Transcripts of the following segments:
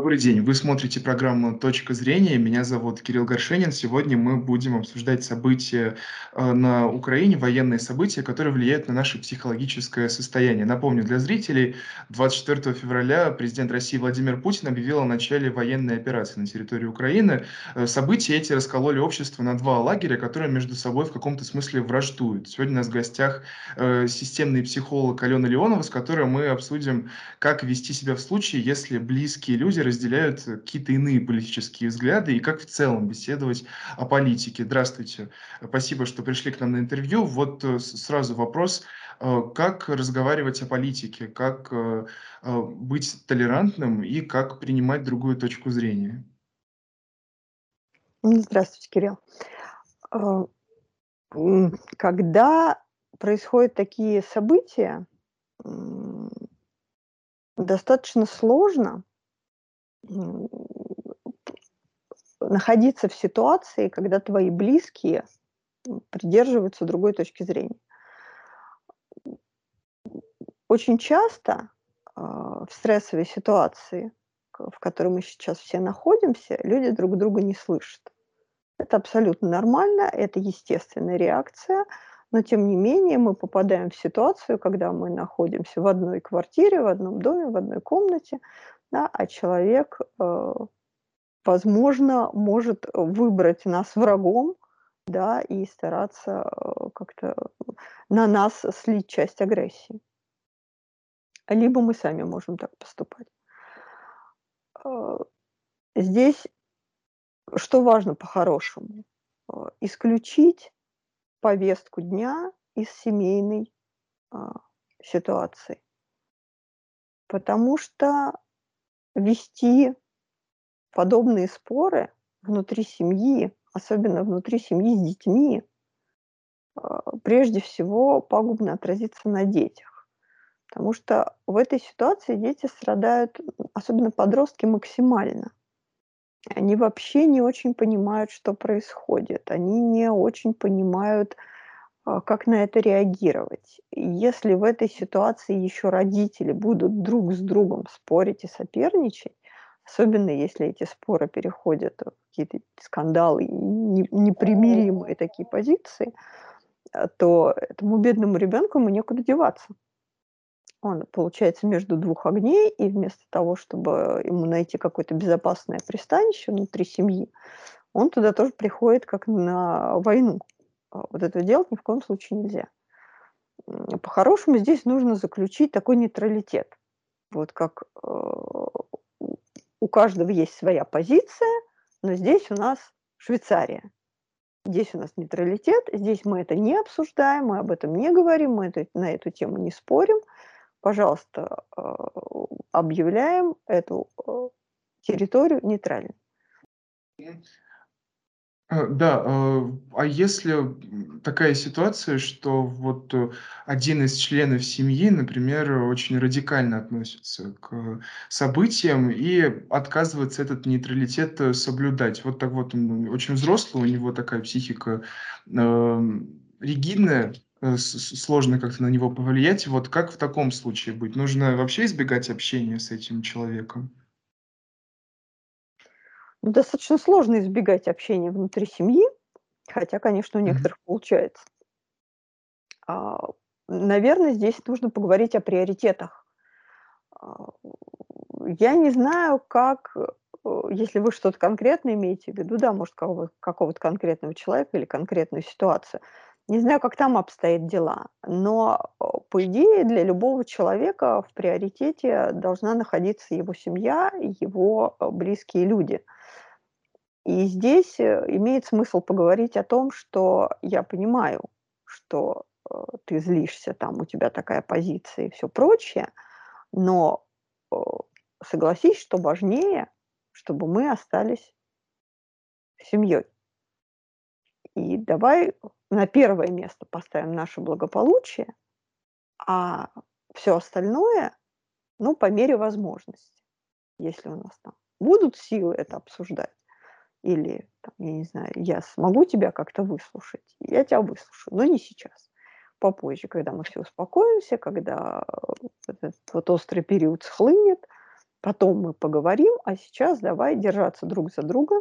Добрый день. Вы смотрите программу "Точка зрения". Меня зовут Кирилл Горшенин. Сегодня мы будем обсуждать события, э, на Украине, военные события, которые влияют на наше психологическое состояние. Напомню для зрителей, 24 февраля президент России Владимир Путин объявил о начале военной операции на территории Украины. Э, события эти раскололи общество на два лагеря, которые между собой в каком-то смысле враждуют. Сегодня у нас в гостях, э, системный психолог Алена Леонова, с которой мы обсудим, как вести себя в случае, если близкие люди люди разделяют какие-то иные политические взгляды и как в целом беседовать о политике. Здравствуйте. Спасибо, что пришли к нам на интервью. Вот э, сразу вопрос. Э, как разговаривать о политике? Как э, быть толерантным и как принимать другую точку зрения? Здравствуйте, Кирилл. Когда происходят такие события, достаточно сложно находиться в ситуации, когда твои близкие придерживаются другой точки зрения. Очень часто э, в стрессовой ситуации, в которой мы сейчас все находимся, люди друг друга не слышат. Это абсолютно нормально, это естественная реакция, но тем не менее мы попадаем в ситуацию, когда мы находимся в одной квартире, в одном доме, в одной комнате, да, а человек, э, возможно, может выбрать нас врагом, да, и стараться э, как-то на нас слить часть агрессии. Либо мы сами можем так поступать. Э, здесь что важно по-хорошему? Исключить повестку дня из семейной ситуации. Потому что вести подобные споры внутри семьи, особенно внутри семьи с детьми, а, прежде всего пагубно отразится на детях. Потому что в этой ситуации дети страдают, особенно подростки, максимально. Они вообще не очень понимают, что происходит. Они не очень понимают, как на это реагировать. Если в этой ситуации еще родители будут друг с другом спорить и соперничать, особенно если эти споры переходят в какие-то скандалы непримиримые такие позиции, а, то этому бедному ребенку ему некуда деваться. Он, получается, между двух огней, и вместо того, чтобы ему найти какое-то безопасное пристанище внутри семьи, он туда тоже приходит как на войну. А, вот это делать ни в коем случае нельзя. По-хорошему здесь нужно заключить такой нейтралитет. Вот как э, у каждого есть своя позиция, но здесь у нас Швейцария. Здесь у нас нейтралитет, здесь мы это не обсуждаем, мы об этом не говорим, мы это, на эту тему не спорим. Пожалуйста, э, объявляем эту э, территорию нейтральной. Э, да, э, а если такая ситуация, что вот э, один из членов семьи, например, очень радикально относится к событиям и отказывается этот нейтралитет соблюдать. Вот так вот он очень взрослый, у него такая психика эм, ригидная, сложно как-то на него повлиять. Вот как в таком случае быть? Нужно вообще избегать общения с этим человеком? Ну, достаточно сложно избегать общения внутри семьи, хотя, конечно, у некоторых mm-hmm. получается. А, наверное, здесь нужно поговорить о приоритетах. А, я не знаю, как, э, если вы что-то конкретное имеете в виду, да, может, какого- какого-то конкретного человека или конкретную ситуацию. Не знаю, как там обстоят дела, но, э, по идее, для любого человека в приоритете должна находиться его семья его э, близкие люди – и здесь э, имеет смысл поговорить о том, что я понимаю, что э, ты злишься, там у тебя такая позиция и все прочее, но э, согласись, что важнее, чтобы мы остались семьей. И давай на первое место поставим наше благополучие, а все остальное, ну, по мере возможности, если у нас там будут силы это обсуждать или, там, я не знаю, я смогу тебя как-то выслушать, я тебя выслушаю, но не сейчас. Попозже, когда мы все успокоимся, когда этот вот острый период схлынет, потом мы поговорим, а сейчас давай держаться друг за друга,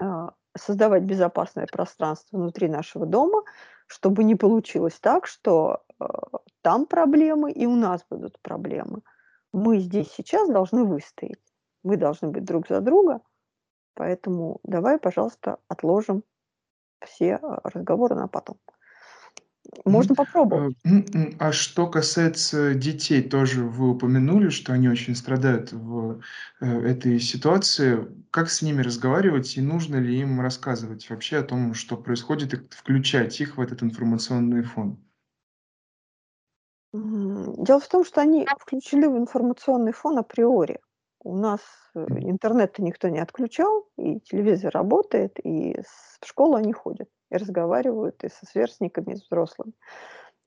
а, создавать безопасное пространство внутри нашего дома, чтобы не получилось так, что э, там проблемы и у нас будут проблемы. Мы здесь сейчас должны выстоять. Мы должны быть друг за друга, поэтому давай, пожалуйста, отложим все э, разговоры на потом. Можно попробовать. Э, а что касается детей, тоже вы упомянули, что они очень страдают в э, этой ситуации. Как с ними разговаривать и нужно ли им рассказывать вообще о том, что происходит, и включать их в этот информационный фон? Дело в том, что они включены в информационный фон априори. У нас э, интернет никто не отключал, и телевизор работает, и в школу они ходят и разговаривают и со сверстниками, и с взрослыми.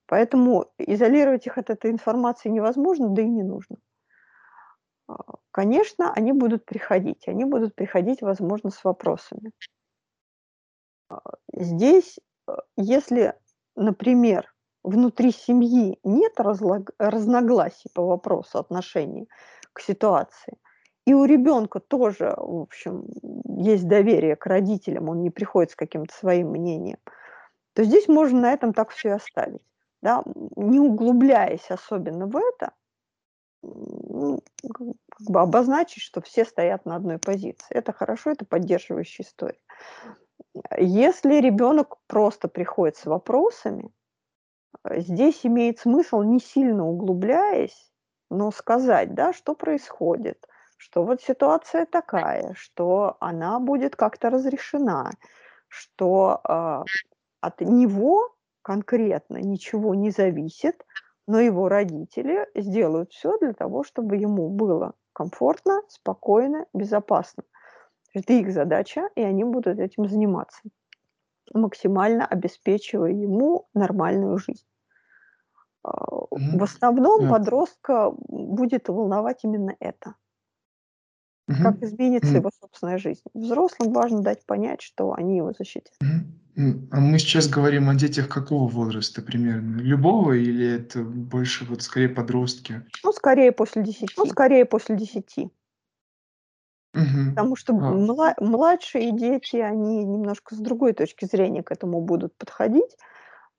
Поэтому изолировать их от этой информации невозможно, да и не нужно. А, конечно, они будут приходить. Они будут приходить, возможно, с вопросами. А, здесь, э, если, например, внутри семьи нет разногласий по вопросу отношений к ситуации – и у ребенка тоже, в общем, есть доверие к родителям, он не приходит с каким-то своим мнением, то здесь можно на этом так все и оставить. Да? Не углубляясь особенно в это, ну, как бы обозначить, что все стоят на одной позиции. Это хорошо, это поддерживающая история. Если ребенок просто приходит с вопросами, здесь имеет смысл, не сильно углубляясь, но сказать, да, что происходит, что вот ситуация такая, что она будет как-то разрешена, что э, от него конкретно ничего не зависит, но его родители сделают все для того, чтобы ему было комфортно, спокойно, безопасно. Это их задача, и они будут этим заниматься, максимально обеспечивая ему нормальную жизнь. Mm-hmm. В основном подростка будет волновать именно это – Мгм. Как изменится его собственная жизнь. Взрослым важно дать понять, что они его защитят. Мгм. А мы сейчас говорим о детях какого возраста примерно? Любого или это больше вот скорее подростки? Ну, скорее после 10. Ну, скорее после 10. Мгм. Потому что А. мла младшие дети, они немножко с другой точки зрения к этому будут подходить.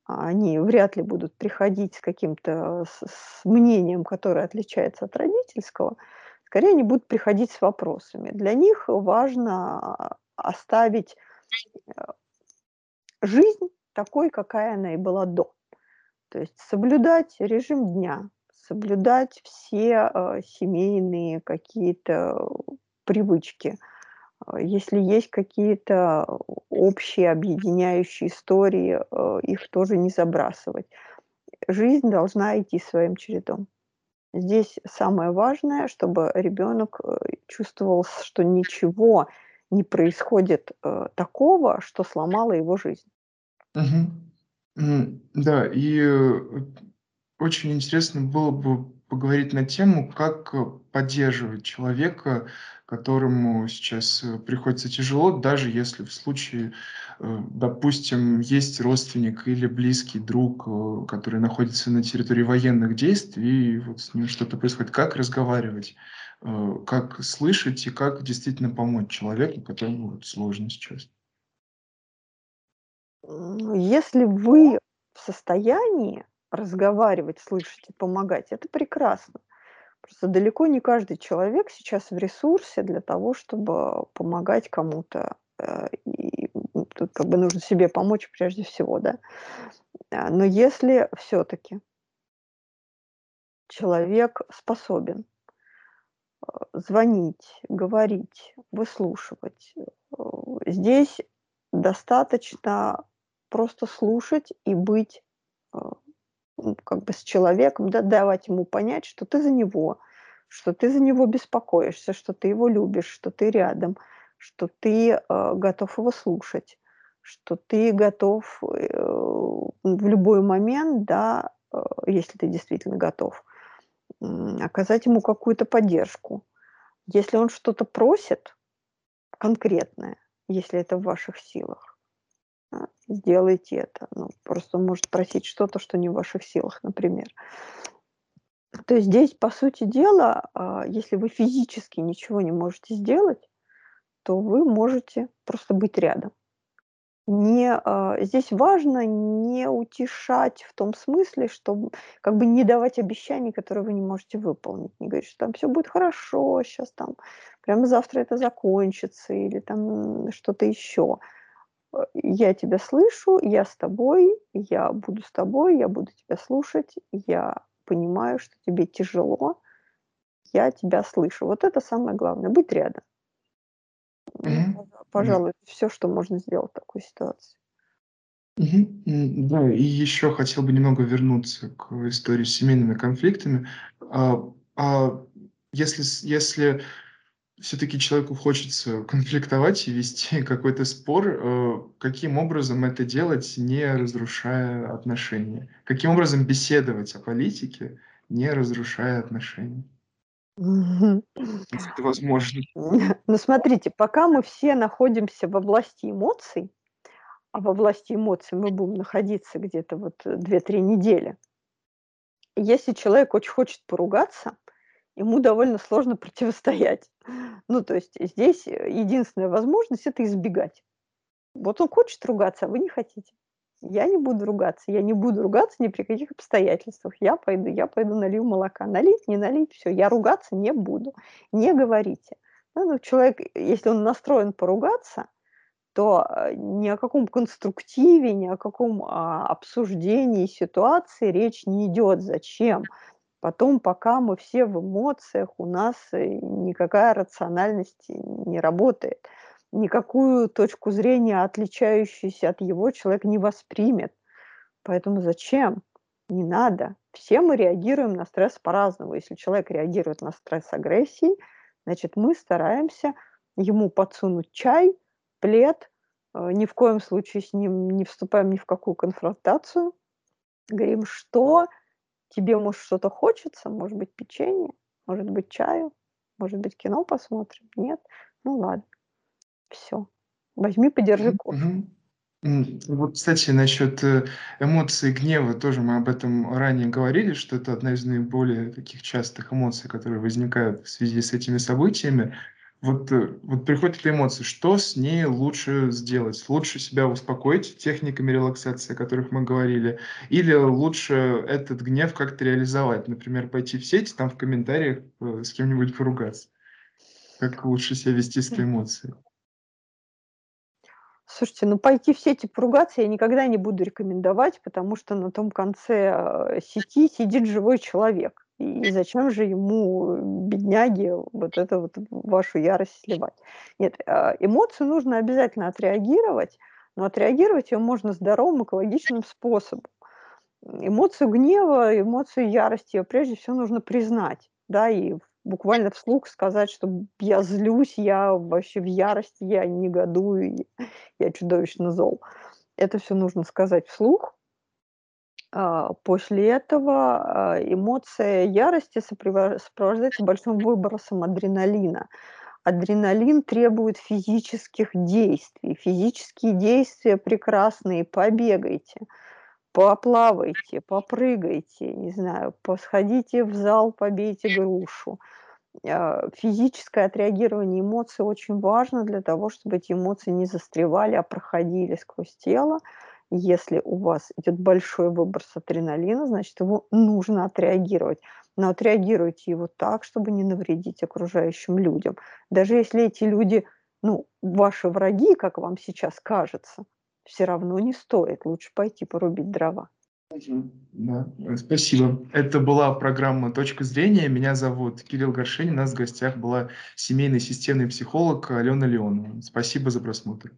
А, они вряд ли будут приходить с каким-то с с мнением, которое отличается от родительского. Скорее они будут приходить с вопросами. Для них важно оставить э, жизнь такой, какая она и была до. То есть соблюдать режим дня, соблюдать все э, семейные какие-то привычки. Э, если есть какие-то общие объединяющие истории, их тоже не забрасывать. Жизнь должна идти своим чередом. Здесь самое важное, чтобы ребенок э, чувствовал, что ничего не происходит э, такого, что сломало его жизнь. Мгм. Да, и э, очень интересно было бы поговорить на тему, как поддерживать человека, которому сейчас приходится тяжело, даже если в случае Э, допустим, есть родственник или близкий друг, э, который находится на территории военных действий, и вот с ним что-то происходит, как разговаривать, э, как слышать и как действительно помочь человеку, которому вот сложно сейчас. Если вы в состоянии разговаривать, слышать и помогать, это прекрасно. Просто далеко не каждый человек сейчас в ресурсе для того, чтобы помогать кому-то. И тут как бы нужно себе помочь прежде всего, да. А, но если все-таки человек способен а, звонить, говорить, выслушивать, э, здесь достаточно просто слушать и быть как бы с человеком, да, давать ему понять, что ты за него, что ты за него беспокоишься, что ты его любишь, что ты рядом, что ты э, готов его слушать что ты готов э, в любой момент, да, э, если ты действительно готов, оказать ему какую-то поддержку. Если он что-то просит конкретное, если это в ваших силах, сделайте это. Ну, просто может просить что-то, что не в ваших силах, например. То есть здесь, по сути дела, а, если вы физически ничего не можете сделать, то вы можете просто быть рядом. Не, а, здесь важно не утешать в том смысле, что как бы не давать обещаний, которые вы не можете выполнить. Не говорить, что там все будет хорошо, сейчас там прямо завтра это закончится или там что-то еще. Э, я тебя слышу, я с тобой, я буду с тобой, я буду тебя слушать, я понимаю, что тебе тяжело, я тебя слышу. Вот это самое главное, быть рядом. Ну, пожалуй, все, что можно сделать в такой ситуации. Да, и еще хотел бы немного вернуться к истории с семейными конфликтами. А, а если, если все-таки человеку хочется конфликтовать и вести какой-то спор, э, каким образом это делать, не разрушая отношения? Каким образом беседовать о политике, не разрушая отношения? Это возможно. Ну, смотрите, пока мы все находимся во власти эмоций, а во власти эмоций мы будем находиться где-то вот 2-3 недели. Если человек очень хочет поругаться, ему довольно сложно противостоять. Ну, то есть здесь единственная возможность– это избегать. Вот он хочет ругаться, а вы не хотите. Я не буду ругаться, я не буду ругаться ни при каких обстоятельствах. Я пойду, я пойду налью молока. Налить, не налить, все, я ругаться не буду. Не говорите. Ну, ну, человек, если он настроен поругаться, то э, ни о каком конструктиве, ни о каком а, обсуждении ситуации речь не идет. Зачем? Потом, пока мы все в эмоциях, у нас э, никакая рациональность не работает никакую точку зрения, отличающуюся от его, человек не воспримет. Поэтому зачем? Не надо. Все мы реагируем на стресс по-разному. Если человек реагирует на стресс агрессией, значит, мы стараемся ему подсунуть чай, плед, э, ни в коем случае с ним не вступаем ни в какую конфронтацию. Говорим, что тебе, может, что-то хочется, может быть, печенье, может быть, чаю, может быть, кино посмотрим. Нет? Ну ладно. Все. Возьми, подержи кофе. Вот, кстати, насчет э, эмоций гнева тоже мы об этом ранее говорили, что это одна из наиболее таких частых эмоций, которые возникают в связи с этими событиями. Вот, э, вот приходит эта эмоция, что с ней лучше сделать? Лучше себя успокоить техниками релаксации, о которых мы говорили, или лучше этот гнев как-то реализовать? Например, пойти в сеть, там в комментариях э, с кем-нибудь поругаться. Как лучше себя вести с этой эмоцией? Слушайте, ну пойти в сети поругаться я никогда не буду рекомендовать, потому что на том конце э, сети сидит живой человек. И зачем же ему, бедняги, вот это вот вашу ярость сливать? Нет, э, эмоцию нужно обязательно отреагировать, но отреагировать ее можно здоровым, экологичным способом. Эмоцию гнева, эмоцию ярости, ее прежде всего нужно признать, да, и буквально вслух сказать, что я злюсь, я вообще в ярости, я негодую, я чудовищно зол. Это все нужно сказать вслух. А, после этого а, эмоция ярости сопровождается большим выбросом адреналина. Адреналин требует физических действий. Физические действия прекрасные. Побегайте, поплавайте, попрыгайте, не знаю, посходите в зал, побейте грушу. А, физическое отреагирование эмоций очень важно для того, чтобы эти эмоции не застревали, а проходили сквозь тело. Если у вас идет большой выброс адреналина, значит, его нужно отреагировать. Но отреагируйте его так, чтобы не навредить окружающим людям. Даже если эти люди, ну, ваши враги, как вам сейчас кажется, все равно не стоит. Лучше пойти порубить дрова. Да, э, спасибо. Это была программа «Точка зрения». Меня зовут Кирилл Горшенин. У нас в гостях была семейный системный психолог Алена Леонова. Спасибо за просмотр.